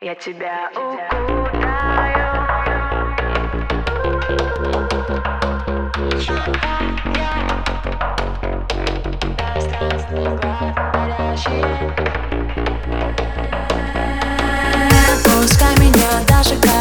Я тебя укутаю. Не пускай меня даже когда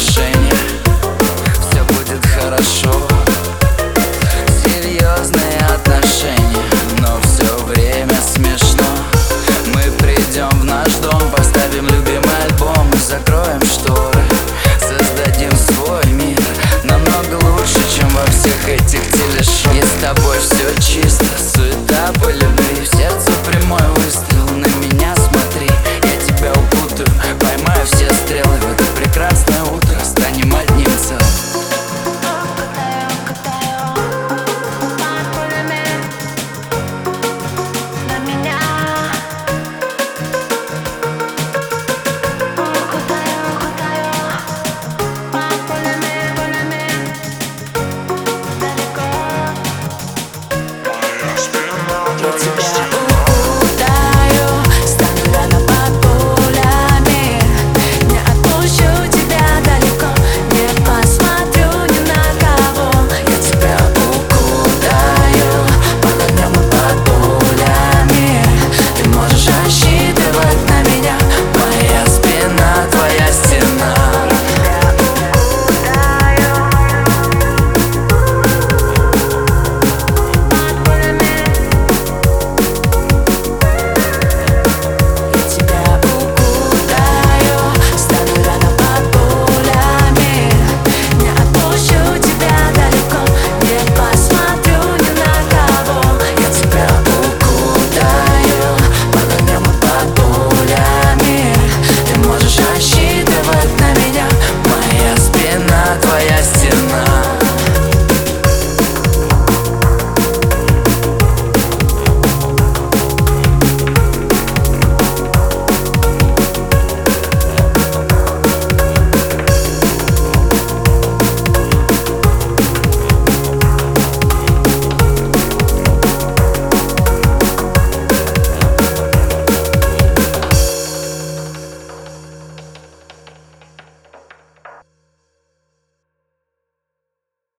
решение. Все будет хорошо. Серьезные отношения Но все время смешно. Мы придем в наш дом Поставим любимый альбом И закроем шторы. Создадим свой мир Намного лучше, чем во всех этих телешоу. И с тобой